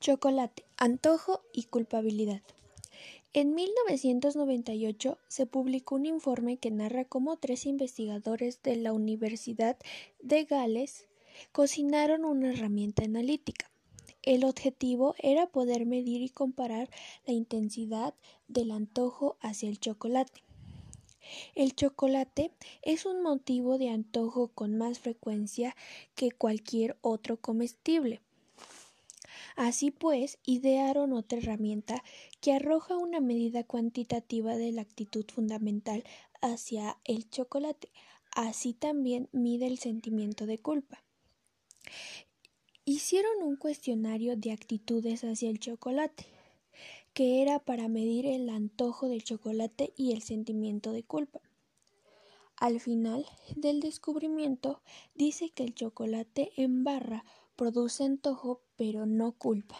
Chocolate, antojo y culpabilidad. En 1998 se publicó un informe que narra cómo tres investigadores de la Universidad de Gales cocinaron una herramienta analítica. El objetivo era poder medir y comparar la intensidad del antojo hacia el chocolate. El chocolate es un motivo de antojo con más frecuencia que cualquier otro comestible. Así pues, idearon otra herramienta que arroja una medida cuantitativa de la actitud fundamental hacia el chocolate. Así también mide el sentimiento de culpa. Hicieron un cuestionario de actitudes hacia el chocolate, que era para medir el antojo del chocolate y el sentimiento de culpa. Al final del descubrimiento dice que el chocolate en barra produce antojo pero no culpa.